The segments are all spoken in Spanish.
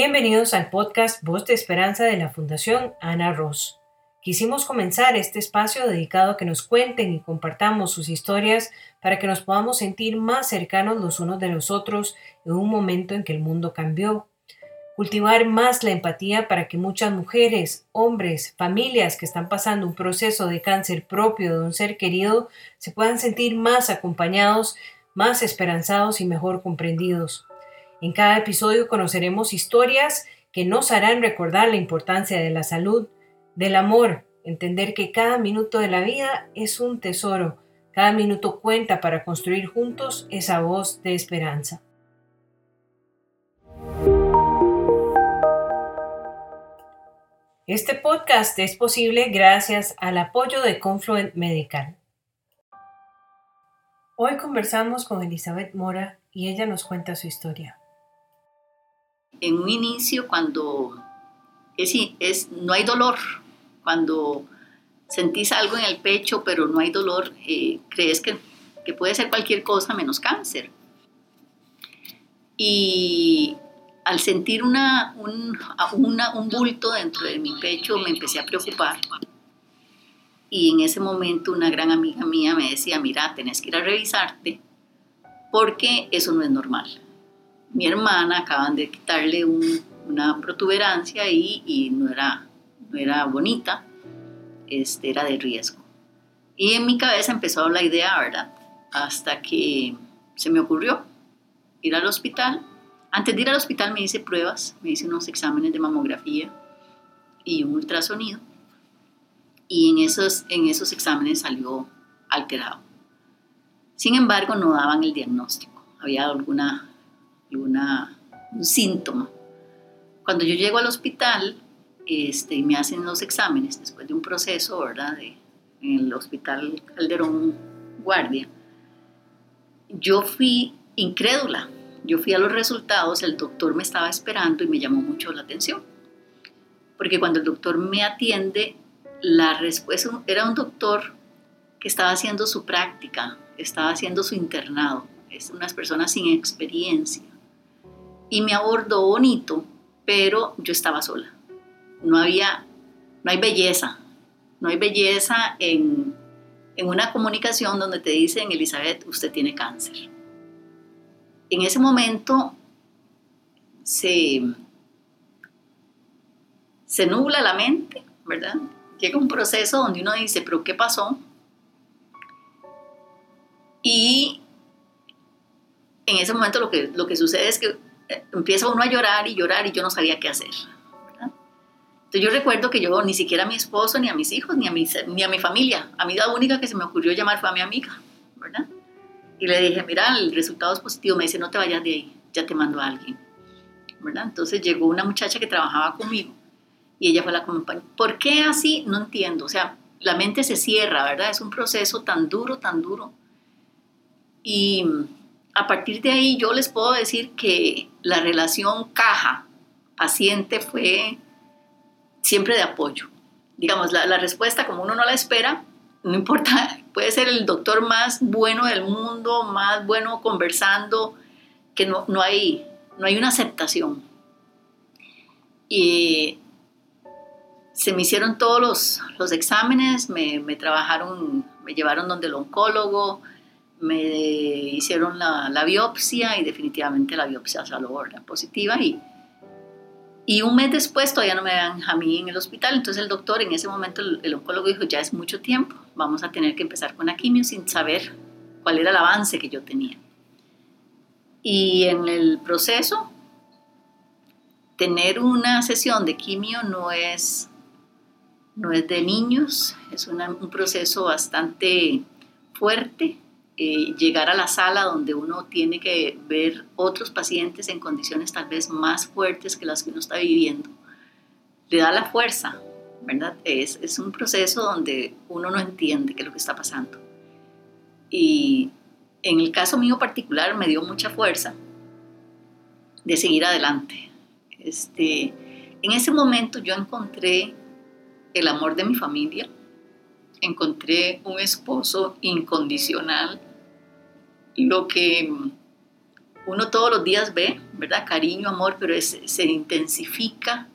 Bienvenidos al podcast Voz de Esperanza de la Fundación Ana Ross. Quisimos comenzar este espacio dedicado a que nos cuenten y compartamos sus historias para que nos podamos sentir más cercanos los unos de los otros en un momento en que el mundo cambió. Cultivar más la empatía para que muchas mujeres, hombres, familias que están pasando un proceso de cáncer propio de un ser querido se puedan sentir más acompañados, más esperanzados y mejor comprendidos. En cada episodio conoceremos historias que nos harán recordar la importancia de la salud, del amor, entender que cada minuto de la vida es un tesoro, cada minuto cuenta para construir juntos esa voz de esperanza. Este podcast es posible gracias al apoyo de Confluent Medical. Hoy conversamos con Elizabeth Mora y ella nos cuenta su historia en un inicio cuando es, es, no hay dolor, cuando sentís algo en el pecho pero no hay dolor, eh, crees que, que, puede ser cualquier cosa menos cáncer. Y al sentir una, un, un bulto dentro de mi pecho me empecé a preocupar. Y en ese momento una gran amiga mía me decía, mira, tenés que ir a revisarte porque eso no es normal mi hermana acaban de quitarle una protuberancia y, no, era, no era bonita, este, era de riesgo. Y en mi cabeza empezó la idea, ¿verdad? Hasta que se me ocurrió ir al hospital. Antes de ir al hospital me hice pruebas, me hice unos exámenes de mamografía y un ultrasonido. Y en esos, en esos exámenes salió alterado. Sin embargo, no daban el diagnóstico. Había alguna una, un síntoma. Cuando yo llego al hospital este, y me hacen los exámenes después de un proceso, ¿verdad? De, en el hospital Calderón Guardia, yo fui incrédula. Yo fui a los resultados, el doctor me estaba esperando y me llamó mucho la atención. Porque cuando el doctor me atiende, la respuesta era un doctor que estaba haciendo su práctica, estaba haciendo su internado, es unas personas sin experiencia y me abordó bonito, pero yo estaba sola. No había, no hay belleza, no hay belleza en, en una comunicación donde te dicen, Elizabeth, usted tiene cáncer. En ese momento se, se nubla la mente, ¿verdad? Llega un proceso donde uno dice, pero ¿qué pasó? Y en ese momento lo que, lo que sucede es que empieza uno a llorar y llorar y yo no sabía qué hacer. Entonces yo recuerdo que yo ni siquiera a mi esposo, ni a mis hijos, ni a mi, ni a mi familia, a mí la única que se me ocurrió llamar fue a mi amiga, ¿verdad? Y le dije, mira, el resultado es positivo, me dice, no te vayas de ahí, ya te mando a alguien, ¿verdad? Entonces llegó una muchacha que trabajaba conmigo y ella fue la compañía. ¿Por qué así? No entiendo, o sea, la mente se cierra, ¿verdad? Es un proceso tan duro, tan duro. Y a partir de ahí yo les puedo decir que la relación caja-paciente fue siempre de apoyo. Digamos, la, respuesta como uno no la espera, no importa, puede ser el doctor más bueno del mundo, más bueno conversando, que no, no, hay, no hay una aceptación. Y se me hicieron todos los, los exámenes, me, me, trabajaron, me llevaron donde el oncólogo, me hicieron la, biopsia y definitivamente la biopsia salió positiva y, y un mes después todavía no me dan a mí en el hospital, entonces el doctor en ese momento, el, oncólogo dijo, ya es mucho tiempo, vamos a tener que empezar con la quimio sin saber cuál era el avance que yo tenía. Y en el proceso, tener una sesión de quimio no es, no es de niños, es un proceso bastante fuerte, eh, llegar a la sala donde uno tiene que ver otros pacientes en condiciones tal vez más fuertes que las que uno está viviendo, le da la fuerza, ¿verdad? Es, es un proceso donde uno no entiende qué es lo que está pasando. Y en el caso mío particular me dio mucha fuerza de seguir adelante. Este, en ese momento yo encontré el amor de mi familia, encontré un esposo incondicional lo que uno todos los días ve, ¿verdad? Cariño, amor, pero se intensifica,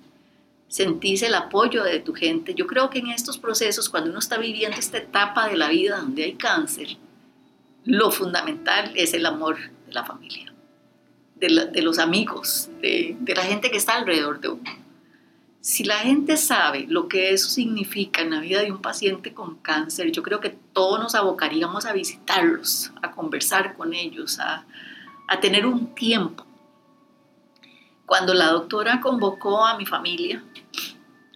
sentís el apoyo de tu gente. Yo creo que en estos procesos, cuando uno está viviendo esta etapa de la vida donde hay cáncer, lo fundamental es el amor de la familia, de, los amigos, de, de la gente que está alrededor de uno. Si la gente sabe lo que eso significa en la vida de un paciente con cáncer, yo creo que todos nos abocaríamos a visitarlos, a conversar con ellos, a, a tener un tiempo. Cuando la doctora convocó a mi familia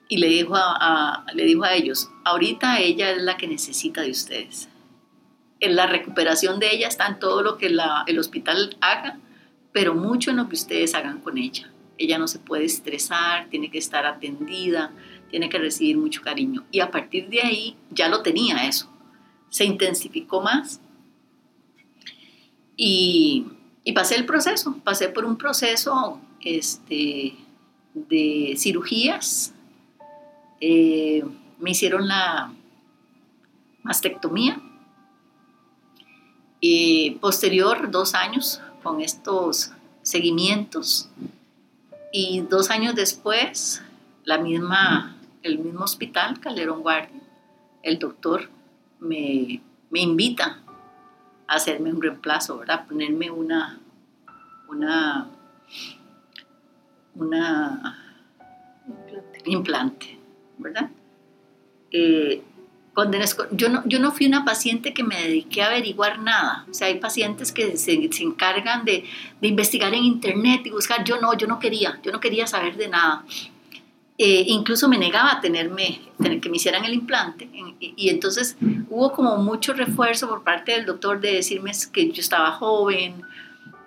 y le dijo a, le dijo a ellos, ahorita ella es la que necesita de ustedes. En la recuperación de ella está en todo lo que el hospital haga, pero mucho en lo que ustedes hagan con ella. Ella no se puede estresar, tiene que estar atendida, tiene que recibir mucho cariño. Y a partir de ahí ya lo tenía eso. Se intensificó más. Y pasé el proceso, pasé por un proceso este, de cirugías. Eh, me hicieron la mastectomía. Y posterior, dos años con estos seguimientos. Y dos años después, la misma, el mismo hospital, Calderón Guardia, el doctor me, me invita hacerme un reemplazo, ¿verdad? Ponerme una, una, una implante, ¿verdad? Eh, yo no, yo no fui una paciente que me dediqué a averiguar nada. O sea, hay pacientes que se, se encargan de, de, investigar en internet y buscar. Yo no, yo no quería, yo no quería saber de nada. Eh, incluso me negaba a tenerme, tener que me hicieran el implante. Y, entonces hubo como mucho refuerzo por parte del doctor de decirme que yo estaba joven,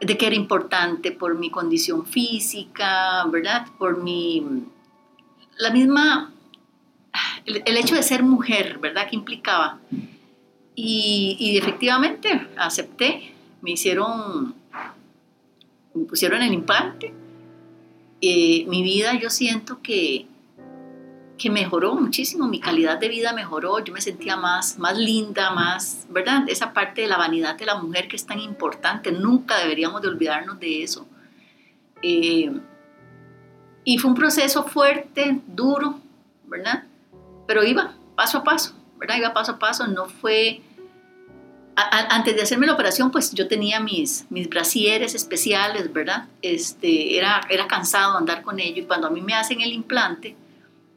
de que era importante por mi condición física, ¿verdad? Por mi... La misma... El, hecho de ser mujer, ¿verdad? Que implicaba. Y, y efectivamente acepté. Me hicieron... Me pusieron el implante eh, mi vida yo siento que, que mejoró muchísimo, mi calidad de vida mejoró, yo me sentía más, más linda, más, ¿verdad? Esa parte de la vanidad de la mujer que es tan importante, nunca deberíamos de olvidarnos de eso. Eh, y fue un proceso fuerte, duro, ¿verdad? Pero iba paso a paso, ¿verdad? Iba paso a paso, no fue antes de hacerme la operación, pues yo tenía mis, mis brasieres especiales, ¿verdad? Este, era, era cansado andar con ello y cuando a mí me hacen el implante,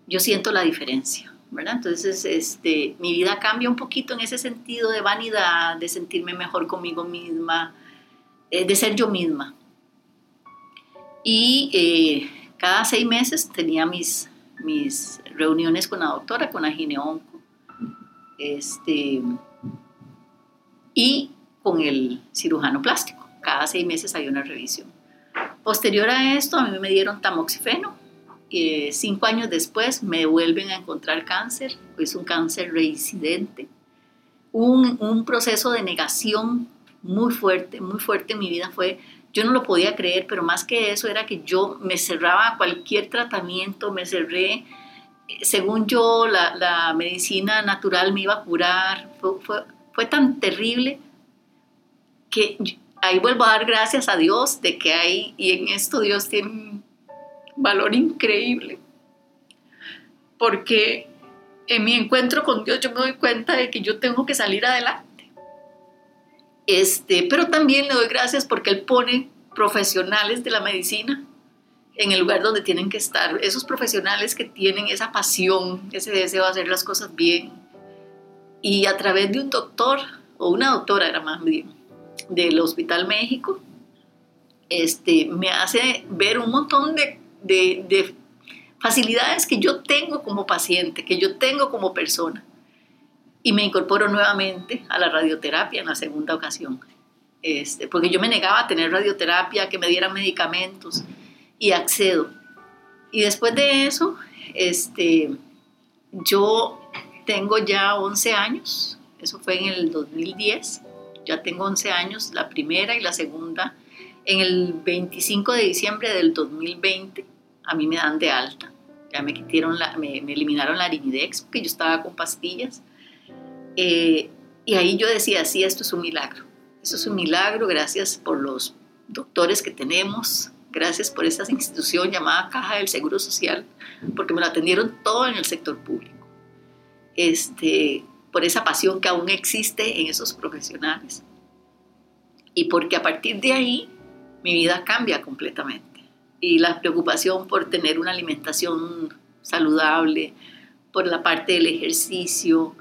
yo siento la diferencia, ¿verdad? Entonces, este, mi vida cambia un poquito en ese sentido de vanidad, de sentirme mejor conmigo misma, eh, de ser yo misma. Y eh, cada seis meses tenía mis, mis reuniones con la doctora, con la gineonco. Este, y con el cirujano plástico. Cada seis meses hay una revisión. Posterior a esto, a mí me dieron tamoxifeno. y cinco años después me vuelven a encontrar cáncer, es un cáncer reincidente. Un, un proceso de negación muy fuerte, muy fuerte en mi vida fue, yo no lo podía creer, pero más que eso era que yo me cerraba a cualquier tratamiento, me cerré, según yo, la, medicina natural me iba a curar, fue tan terrible que ahí vuelvo a dar gracias a Dios de que hay, y en esto Dios tiene un valor increíble, porque en mi encuentro con Dios yo me doy cuenta de que yo tengo que salir adelante. Este, pero también le doy gracias porque Él pone profesionales de la medicina en el lugar donde tienen que estar, esos profesionales que tienen esa pasión, ese deseo de hacer las cosas bien, y a través de un doctor, o una doctora era más bien, del Hospital México, este, me hace ver un montón de, de, facilidades que yo tengo como paciente, que yo tengo como persona. Y me incorporo nuevamente a la radioterapia en la segunda ocasión. Este, porque yo me negaba a tener radioterapia, que me dieran medicamentos, y accedo. Y después de eso, este, yo tengo ya 11 años, eso fue en el 2010, ya tengo 11 años, la primera y la segunda. En el 25 de diciembre del 2020 a mí me dan de alta, ya me, quitaron la, me, eliminaron la arimidex porque yo estaba con pastillas. Eh, y ahí yo decía, sí, esto es un milagro, esto es un milagro, gracias por los doctores que tenemos, gracias por esta institución llamada Caja del Seguro Social, porque me lo atendieron todo en el sector público. Este, por esa pasión que aún existe en esos profesionales. Y porque a partir de ahí mi vida cambia completamente. Y la preocupación por tener una alimentación saludable, por la parte del ejercicio,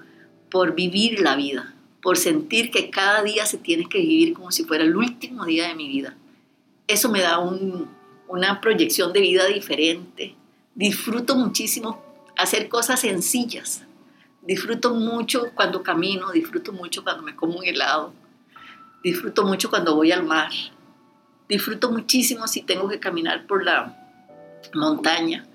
por vivir la vida, por sentir que cada día se tiene que vivir como si fuera el último día de mi vida. Eso me da una proyección de vida diferente. Disfruto muchísimo hacer cosas sencillas. Disfruto mucho cuando camino, disfruto mucho cuando me como un helado, disfruto mucho cuando voy al mar, disfruto muchísimo si tengo que caminar por la montaña.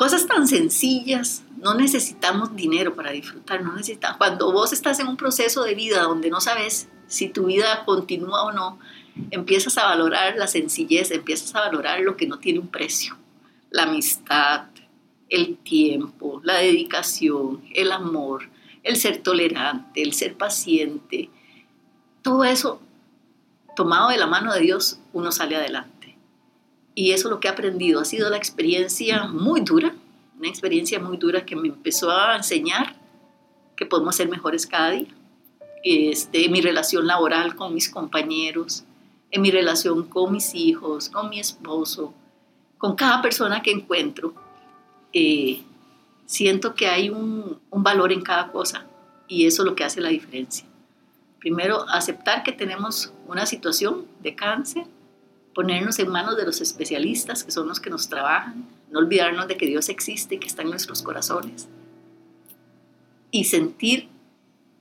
Cosas tan sencillas, no necesitamos dinero para disfrutar, no necesitamos. Cuando vos estás en un proceso de vida donde no sabes si tu vida continúa o no, empiezas a valorar la sencillez, empiezas a valorar lo que no tiene un precio, la amistad, el tiempo, la dedicación, el amor, el ser tolerante, el ser paciente, todo eso tomado de la mano de Dios, uno sale adelante. Y eso es lo que he aprendido. Ha sido la experiencia muy dura, una experiencia muy dura que me empezó a enseñar que podemos ser mejores cada día. Este, mi relación laboral con mis compañeros, en mi relación con mis hijos, con mi esposo, con cada persona que encuentro. Eh, siento que hay un valor en cada cosa y eso es lo que hace la diferencia. Primero, aceptar que tenemos una situación de cáncer, ponernos en manos de los especialistas, que son los que nos trabajan, no olvidarnos de que Dios existe que está en nuestros corazones, y sentir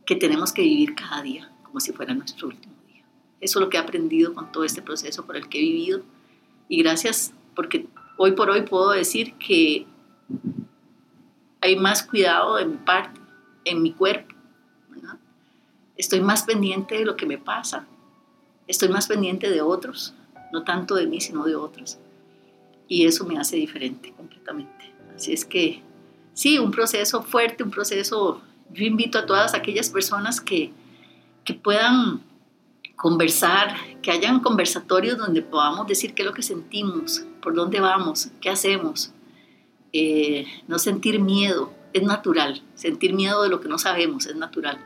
que tenemos que vivir cada día como si fuera nuestro último día. Eso es lo que he aprendido con todo este proceso por el que he vivido, y gracias porque hoy por hoy puedo decir que hay más cuidado de mi parte, en mi cuerpo, Estoy más pendiente de lo que me pasa. Estoy más pendiente de otros, no tanto de mí, sino de otros. Y eso me hace diferente completamente. Así es que, sí, un proceso fuerte, un proceso, yo invito a todas aquellas personas que, que puedan conversar, que hayan conversatorios donde podamos decir qué es lo que sentimos, por dónde vamos, qué hacemos. Eh, no sentir miedo, es natural. Sentir miedo de lo que no sabemos es natural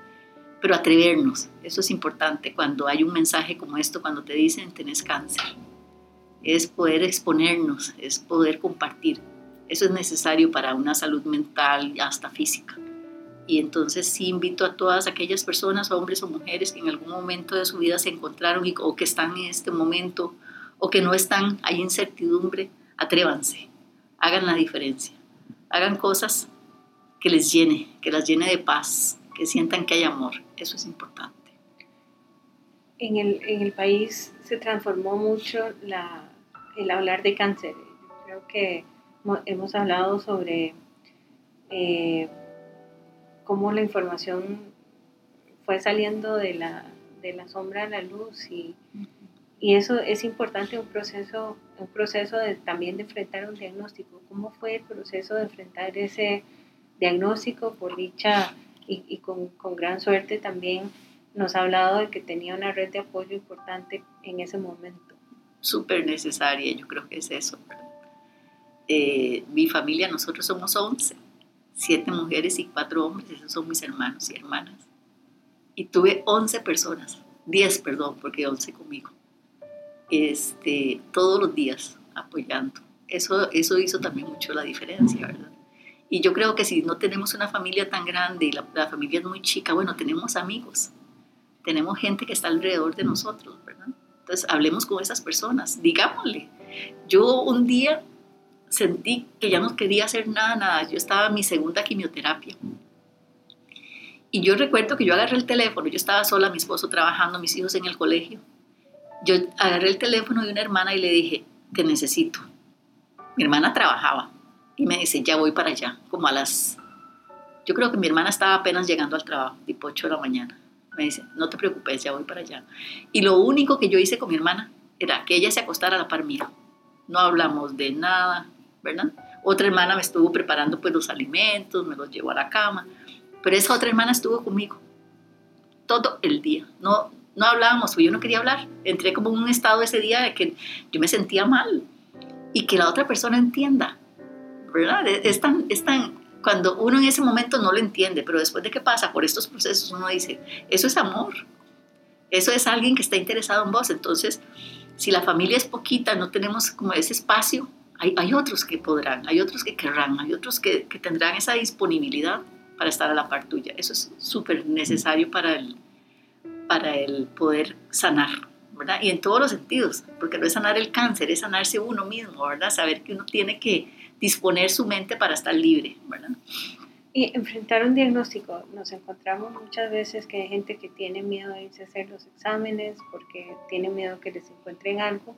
pero atrevernos, eso es importante. Cuando hay un mensaje como esto, cuando te dicen tenés cáncer, es poder exponernos, es poder compartir. Eso es necesario para una salud mental y hasta física. Y entonces sí invito a todas aquellas personas, hombres o mujeres, que en algún momento de su vida se encontraron o que están en este momento o que no están, hay incertidumbre, atrévanse, hagan la diferencia, hagan cosas que les llene, que las llene de paz, que sientan que hay amor. Eso es importante. En el, en el país se transformó mucho la, el hablar de cáncer. creo que hemos hablado sobre eh, cómo la información fue saliendo de la, de la sombra a la luz y, y eso es importante, un proceso, un proceso de, también de enfrentar un diagnóstico. ¿Cómo fue el proceso de enfrentar ese diagnóstico? Por dicha, y, con, con, gran suerte también nos ha hablado de que tenía una red de apoyo importante en ese momento. Súper necesaria, yo creo que es eso. Eh, mi familia, nosotros somos 11, siete mujeres y cuatro hombres, esos son mis hermanos y hermanas. Y tuve 11 personas, 10, perdón, porque 11 conmigo, este, todos los días apoyando. Eso, eso hizo también mucho la diferencia, ¿verdad? Y yo creo que si no tenemos una familia tan grande y la, familia es muy chica, bueno, tenemos amigos, tenemos gente que está alrededor de nosotros, ¿verdad? Entonces, hablemos con esas personas, digámosle. Yo un día sentí que ya no quería hacer nada, nada. Yo estaba en mi segunda quimioterapia. Y yo recuerdo que yo agarré el teléfono, yo estaba sola, mi esposo trabajando, mis hijos en el colegio. Yo agarré el teléfono de una hermana y le dije, te necesito. Mi hermana trabajaba, y me dice, ya voy para allá, como a las... Yo creo que mi hermana estaba apenas llegando al trabajo, tipo 8 de la mañana. Me dice, no te preocupes, ya voy para allá. Y lo único que yo hice con mi hermana era que ella se acostara a la par mía. No hablamos de nada, ¿verdad? Otra hermana me estuvo preparando pues los alimentos, me los llevó a la cama, pero esa otra hermana estuvo conmigo todo el día. No, no hablábamos, pues yo no quería hablar. Entré como en un estado ese día de que yo me sentía mal y que la otra persona entienda, ¿verdad? Es tan, es tan, cuando uno en ese momento no lo entiende, pero después de que pasa por estos procesos, uno dice, eso es amor, eso es alguien que está interesado en vos. Entonces, si la familia es poquita, no tenemos como ese espacio, hay, hay otros que podrán, hay otros que querrán, hay otros que, que tendrán esa disponibilidad para estar a la par tuya. Eso es súper necesario para el, para el poder sanar, ¿verdad? Y en todos los sentidos, porque no es sanar el cáncer, es sanarse uno mismo, ¿verdad? Saber que uno tiene que disponer su mente para estar libre, ¿verdad? Y enfrentar un diagnóstico, nos encontramos muchas veces que hay gente que tiene miedo de irse a hacer los exámenes porque tiene miedo que les encuentren algo.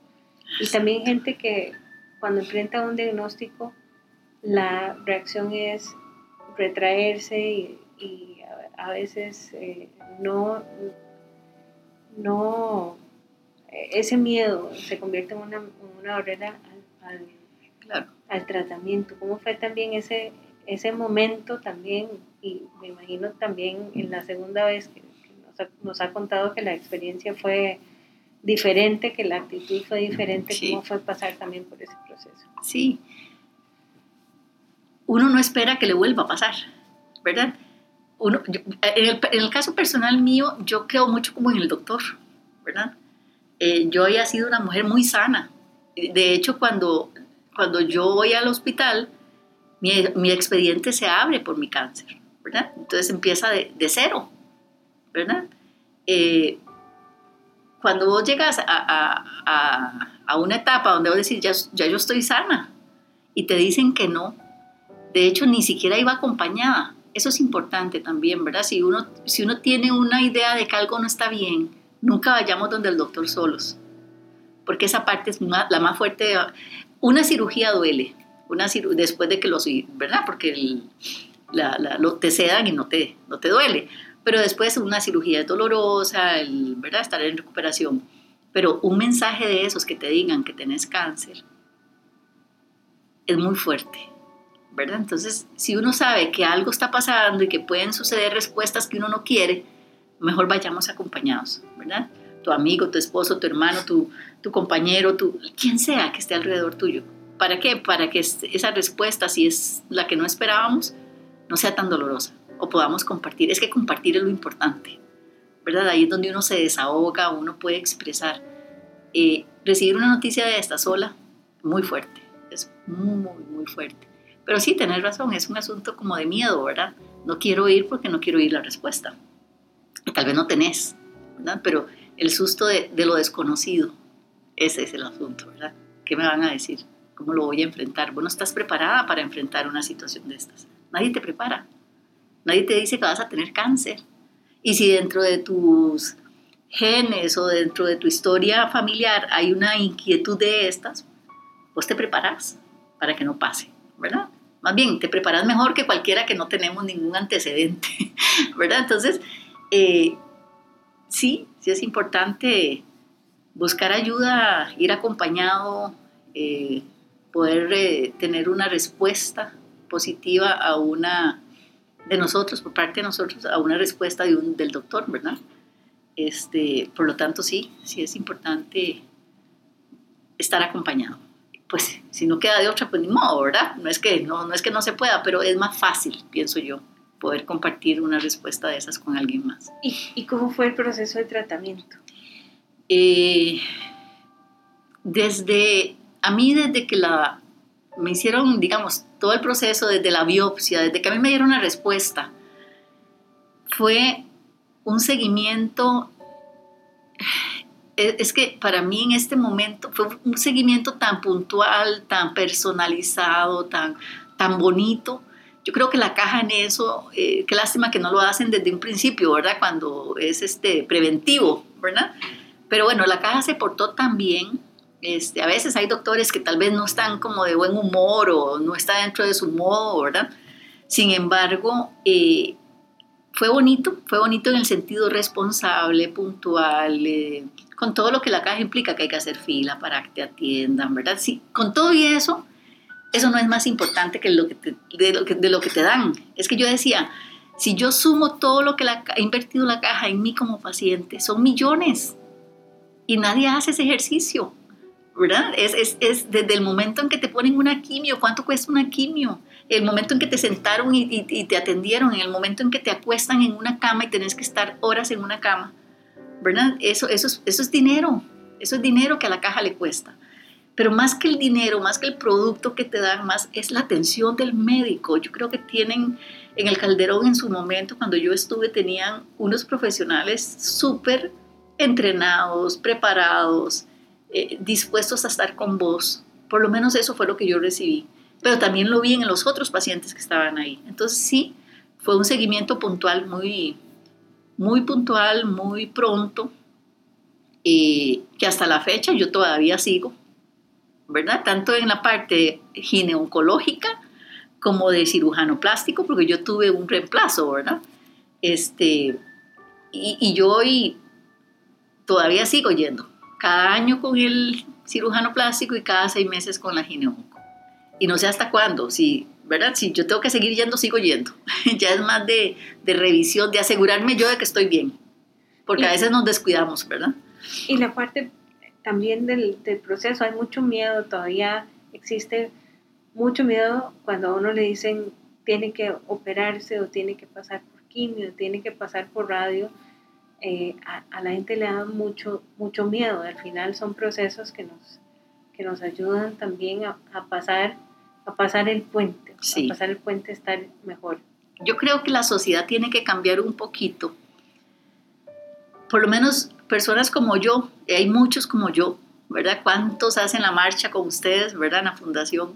Y también gente que cuando enfrenta un diagnóstico, la reacción es retraerse y, a, veces eh, no, no, ese miedo se convierte en una, barrera al, al, tratamiento. ¿Cómo fue también ese, ese momento también? Y me imagino también en la segunda vez que, nos, ha, nos, ha, contado que la experiencia fue diferente, que la actitud fue diferente, ¿cómo fue pasar también por ese proceso? Sí. Uno no espera que le vuelva a pasar, ¿verdad? uno, en, el, caso personal mío, yo creo mucho como en el doctor, ¿verdad? Eh, yo había sido una mujer muy sana. De hecho, cuando, cuando yo voy al hospital, mi, mi expediente se abre por mi cáncer, ¿verdad? Entonces empieza de, de cero, ¿verdad? Eh, cuando vos llegas a, a, a, una etapa donde vos decís, ya, ya yo estoy sana, y te dicen que no, de hecho ni siquiera iba acompañada, eso es importante también, ¿verdad? Si uno, si uno tiene una idea de que algo no está bien, nunca vayamos donde el doctor solos, porque esa parte es la más fuerte. Una cirugía duele, una después de que lo, ¿verdad? Porque lo, te sedan y no te, no te duele, pero después una cirugía es dolorosa, el, ¿verdad? Estar en recuperación. Pero un mensaje de esos que te digan que tenés cáncer es muy fuerte ¿verdad? Entonces, si uno sabe que algo está pasando y que pueden suceder respuestas que uno no quiere, mejor vayamos acompañados, ¿verdad? Tu amigo, tu esposo, tu hermano, tu, tu compañero, tu, quien sea que esté alrededor tuyo. ¿Para qué? Para que esa respuesta, si es la que no esperábamos, no sea tan dolorosa o podamos compartir. Es que compartir es lo importante, ¿verdad? Ahí es donde uno se desahoga, uno puede expresar. Eh, recibir una noticia de esta sola, muy fuerte, es muy, muy, fuerte. Pero sí, tenés razón, es un asunto como de miedo, ¿verdad? No quiero ir porque no quiero oír la respuesta. Tal vez no tenés, ¿verdad? Pero el susto de, lo desconocido, ese es el asunto, ¿verdad? ¿Qué me van a decir? ¿Cómo lo voy a enfrentar? Bueno, estás preparada para enfrentar una situación de estas. Nadie te prepara. Nadie te dice que vas a tener cáncer. Y si dentro de tus genes o dentro de tu historia familiar hay una inquietud de estas, pues te preparas para que no pase, ¿verdad? Más bien, te preparas mejor que cualquiera que no tenemos ningún antecedente, ¿verdad? Entonces, eh, sí, sí es importante buscar ayuda, ir acompañado, eh, poder eh, tener una respuesta positiva a una de nosotros, por parte de nosotros, a una respuesta de un, del doctor, ¿verdad? Este, por lo tanto, sí, sí es importante estar acompañado pues si no queda de otra, pues ni modo, ¿verdad? No es que no, no, es que no se pueda, pero es más fácil, pienso yo, poder compartir una respuesta de esas con alguien más. ¿Y, y cómo fue el proceso de tratamiento? Eh, desde, a mí desde que la, me hicieron, digamos, todo el proceso, desde la biopsia, desde que a mí me dieron una respuesta, fue un seguimiento es que para mí en este momento fue un seguimiento tan puntual, tan personalizado, tan, tan bonito. Yo creo que la caja en eso, eh, qué lástima que no lo hacen desde un principio, ¿verdad? Cuando es este preventivo, ¿verdad? Pero bueno, la caja se portó tan bien. Este, a veces hay doctores que tal vez no están como de buen humor o no está dentro de su modo, ¿verdad? Sin embargo, eh, fue bonito, fue bonito en el sentido responsable, puntual, eh, con todo lo que la caja implica, que hay que hacer fila para que te atiendan, ¿verdad? Sí, con todo y eso, eso no es más importante que, lo que que, de lo que te dan. Es que yo decía, Si yo sumo todo lo que la, ha invertido la caja en mí como paciente, son millones. Y nadie hace ese ejercicio, ¿verdad? Es, es, es desde el momento en que te ponen una quimio, ¿cuánto cuesta una quimio? El momento en que te sentaron y, te atendieron, en el momento en que te acuestan en una cama y tenés que estar horas en una cama, ¿verdad? Eso, eso, es, eso es dinero, eso es dinero que a la caja le cuesta. Pero más que el dinero, más que el producto que te dan, más es la atención del médico. Yo creo que tienen en el Calderón en su momento, cuando yo estuve, tenían unos profesionales súper entrenados, preparados, eh, dispuestos a estar con vos. Por lo menos eso fue lo que yo recibí. Pero también lo vi en los otros pacientes que estaban ahí. Entonces sí, fue un seguimiento puntual muy, muy puntual, muy pronto, eh, que hasta la fecha yo todavía sigo ¿verdad? Tanto en la parte gineoncológica como de cirujano plástico, porque yo tuve un reemplazo, ¿verdad? Este, y, y yo hoy todavía sigo yendo, cada año con el cirujano plástico y cada seis meses con la gineonco. Y no sé hasta cuándo, si, ¿verdad? Si yo tengo que seguir yendo, sigo yendo. ya es más de, de, revisión, de asegurarme yo de que estoy bien, porque y, a veces nos descuidamos, ¿verdad? Y la parte también del, del, proceso. Hay mucho miedo, todavía existe mucho miedo cuando a uno le dicen tiene que operarse o tiene que pasar por quimio, tiene que pasar por radio. Eh, a, a, la gente le da mucho, mucho miedo. Al final son procesos que nos, que nos ayudan también a, a pasar, a pasar el puente, sí. a pasar el puente, estar mejor. Yo creo que la sociedad tiene que cambiar un poquito. Por lo menos personas como yo, hay muchos como yo, ¿verdad? ¿Cuántos hacen la marcha con ustedes, ¿verdad? En la fundación.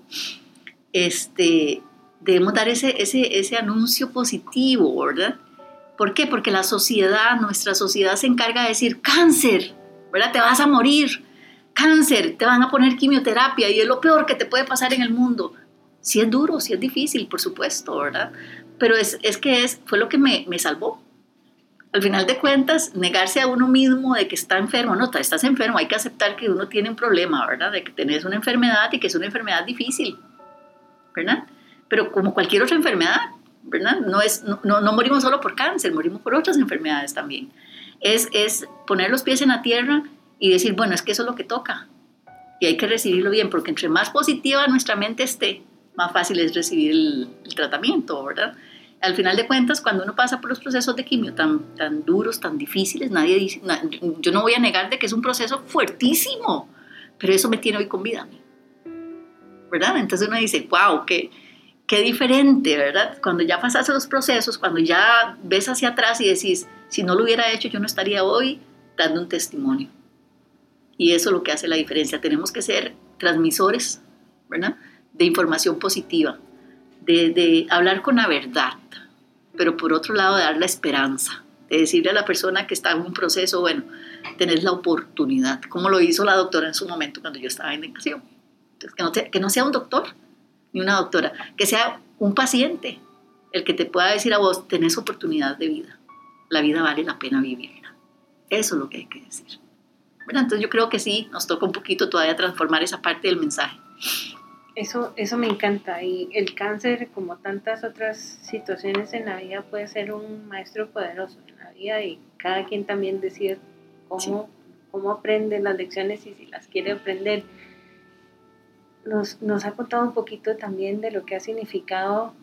Este, debemos dar ese, ese, ese anuncio positivo, ¿verdad? ¿Por qué? Porque la sociedad, nuestra sociedad se encarga de decir, cáncer, ¿verdad? Te vas a morir, cáncer, te van a poner quimioterapia y es lo peor que te puede pasar en el mundo. Sí es duro, sí es difícil, por supuesto, ¿verdad? Pero es, es que es, fue lo que me, me salvó, al final de cuentas, negarse a uno mismo de que está enfermo, no, estás enfermo, hay que aceptar que uno tiene un problema, ¿verdad? De que tenés una enfermedad y que es una enfermedad difícil, ¿verdad? Pero como cualquier otra enfermedad, ¿verdad? No, es, no, no morimos solo por cáncer, morimos por otras enfermedades también. Es, es poner los pies en la tierra y decir, bueno, es que eso es lo que toca. Y hay que recibirlo bien, porque entre más positiva nuestra mente esté, más fácil es recibir el, el tratamiento, ¿verdad? Al final de cuentas, cuando uno pasa por los procesos de quimio tan, tan duros, tan difíciles, nadie dice, yo no voy a negar de que es un proceso fuertísimo, pero eso me tiene hoy con vida. ¿Verdad? Entonces uno dice, wow, qué, qué diferente, ¿verdad? Cuando ya pasaste los procesos, cuando ya ves hacia atrás y decís, si no lo hubiera hecho, yo no estaría hoy dando un testimonio. Y eso es lo que hace la diferencia. Tenemos que ser transmisores, ¿verdad? De información positiva, de, de, hablar con la verdad, pero por otro lado dar la esperanza, de decirle a la persona que está en un proceso, bueno, tenés la oportunidad, como lo hizo la doctora en su momento cuando yo estaba en educación. Entonces, que, no te, que no sea un doctor ni una doctora, que sea un paciente el que te pueda decir a vos, tenés oportunidad de vida, la vida vale la pena vivirla. Eso es lo que hay que decir. Bueno, entonces yo creo que sí, nos toca un poquito todavía transformar esa parte del mensaje. Eso, eso me encanta y el cáncer, como tantas otras situaciones en la vida, puede ser un maestro poderoso en la vida y cada quien también decide cómo, sí. cómo aprende las lecciones y si las quiere aprender. Nos, nos ha contado un poquito también de lo que ha significado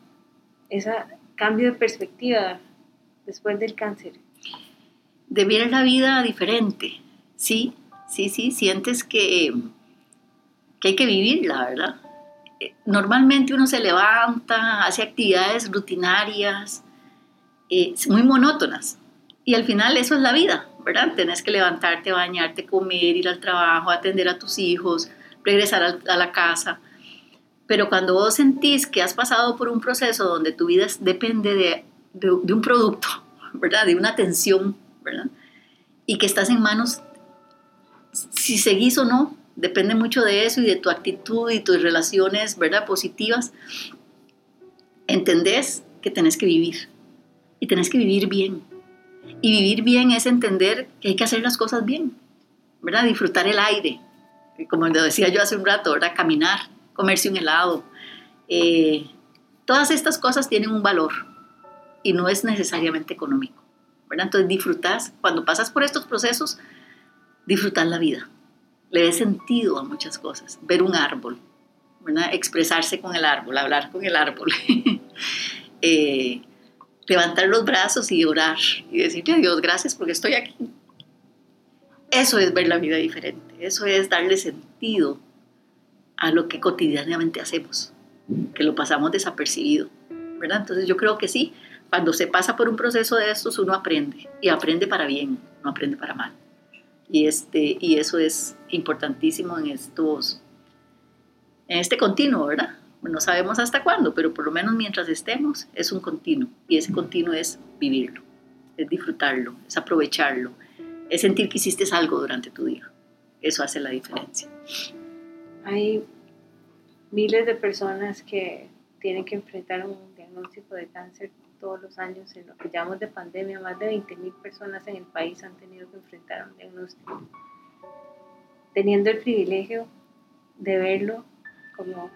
ese cambio de perspectiva después del cáncer. De ver la vida diferente, sí, sí, sí, sientes que, que hay que vivirla, ¿verdad? Normalmente uno se levanta, hace actividades rutinarias, eh, muy monótonas. Y al final eso es la vida, ¿verdad? Tenés que levantarte, bañarte, comer, ir al trabajo, atender a tus hijos, regresar a la casa. Pero cuando vos sentís que has pasado por un proceso donde tu vida depende de, de, de un producto, ¿verdad? De una atención, ¿verdad? Y que estás en manos, si seguís o no, depende mucho de eso y de tu actitud y tus relaciones, ¿verdad? Positivas. Entendés que tenés que vivir y tenés que vivir bien. Y vivir bien es entender que hay que hacer las cosas bien, ¿verdad? Disfrutar el aire, como lo decía yo hace un rato, ¿verdad? Caminar, comerse un helado. Eh, todas estas cosas tienen un valor y no es necesariamente económico. ¿verdad? Entonces disfrutas, cuando pasas por estos procesos, disfrutar la vida. Le dé sentido a muchas cosas. Ver un árbol, ¿verdad? expresarse con el árbol, hablar con el árbol. eh, levantar los brazos y orar y decirle a Dios gracias porque estoy aquí. Eso es ver la vida diferente, eso es darle sentido a lo que cotidianamente hacemos, que lo pasamos desapercibido, ¿verdad? Entonces yo creo que sí, cuando se pasa por un proceso de estos uno aprende y aprende para bien, no aprende para mal. Y, este, y eso es importantísimo en estos, en este continuo, ¿verdad? no sabemos hasta cuándo, pero por lo menos mientras estemos es un continuo y ese continuo es vivirlo, es disfrutarlo, es aprovecharlo, es sentir que hiciste algo durante tu día. Eso hace la diferencia. Hay miles de personas que tienen que enfrentar un diagnóstico de cáncer todos los años en lo que llamamos de pandemia. Más de 20.000 personas en el país han tenido que enfrentar un diagnóstico. Teniendo el privilegio de verlo como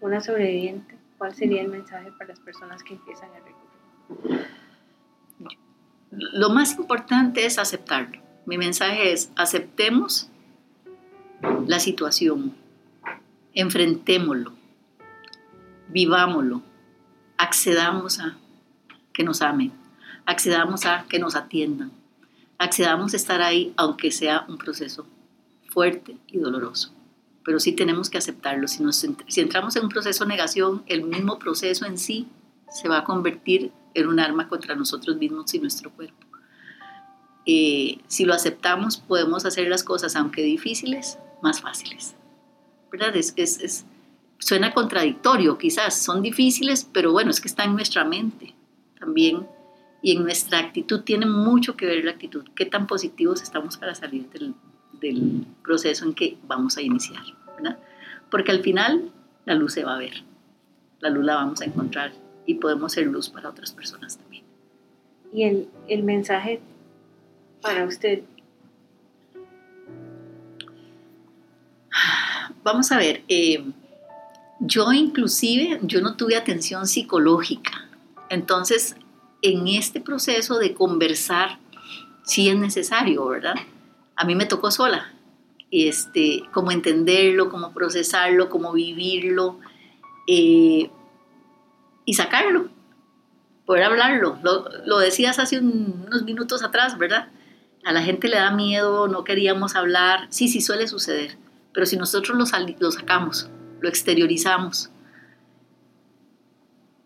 una sobreviviente, ¿cuál sería el mensaje para las personas que empiezan a recurrir? Lo más importante es aceptarlo. Mi mensaje es, aceptemos la situación, enfrentémoslo, vivámoslo, accedamos a que nos amen, accedamos a que nos atiendan, accedamos a estar ahí aunque sea un proceso fuerte y doloroso pero sí tenemos que aceptarlo. Si, entramos en un proceso de negación, el mismo proceso en sí se va a convertir en un arma contra nosotros mismos y nuestro cuerpo. Eh, si lo aceptamos, podemos hacer las cosas, aunque difíciles, más fáciles. ¿Verdad? Es, es, es, suena contradictorio, quizás. Son difíciles, pero bueno, es que está en nuestra mente también. Y en nuestra actitud tiene mucho que ver la actitud. Qué tan positivos estamos para salir del, del proceso en que vamos a iniciar, ¿verdad? Porque al final la luz se va a ver, la luz la vamos a encontrar y podemos ser luz para otras personas también. Y el, el mensaje para usted. Vamos a ver, eh, yo inclusive, yo no tuve atención psicológica, entonces en este proceso de conversar, sí es necesario, ¿verdad? a mí me tocó sola. Este, cómo entenderlo, cómo procesarlo, cómo vivirlo eh, y sacarlo, poder hablarlo. Lo, decías hace unos minutos atrás, ¿verdad? A la gente le da miedo, no queríamos hablar. Sí, sí suele suceder, pero si nosotros lo, sacamos, lo exteriorizamos,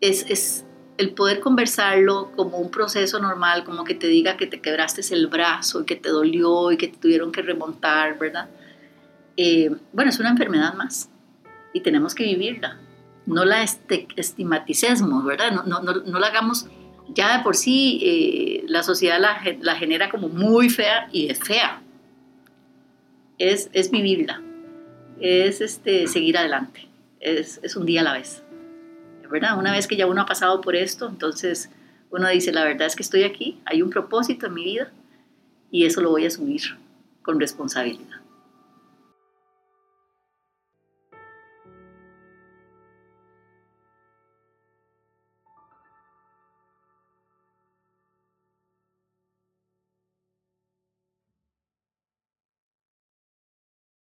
es, es, el poder conversarlo como un proceso normal, como que te diga que te quebraste el brazo y que te dolió y que te tuvieron que remontar, ¿verdad? Eh, bueno, es una enfermedad más y tenemos que vivirla. No la este, estigmaticemos, ¿verdad? No, la hagamos, ya de por sí eh, la sociedad la, la, genera como muy fea y es fea. Es, es vivirla, es este, seguir adelante, es, es un día a la vez. ¿Verdad? Una vez que ya uno ha pasado por esto, entonces uno dice, la verdad es que estoy aquí, hay un propósito en mi vida y eso lo voy a asumir con responsabilidad.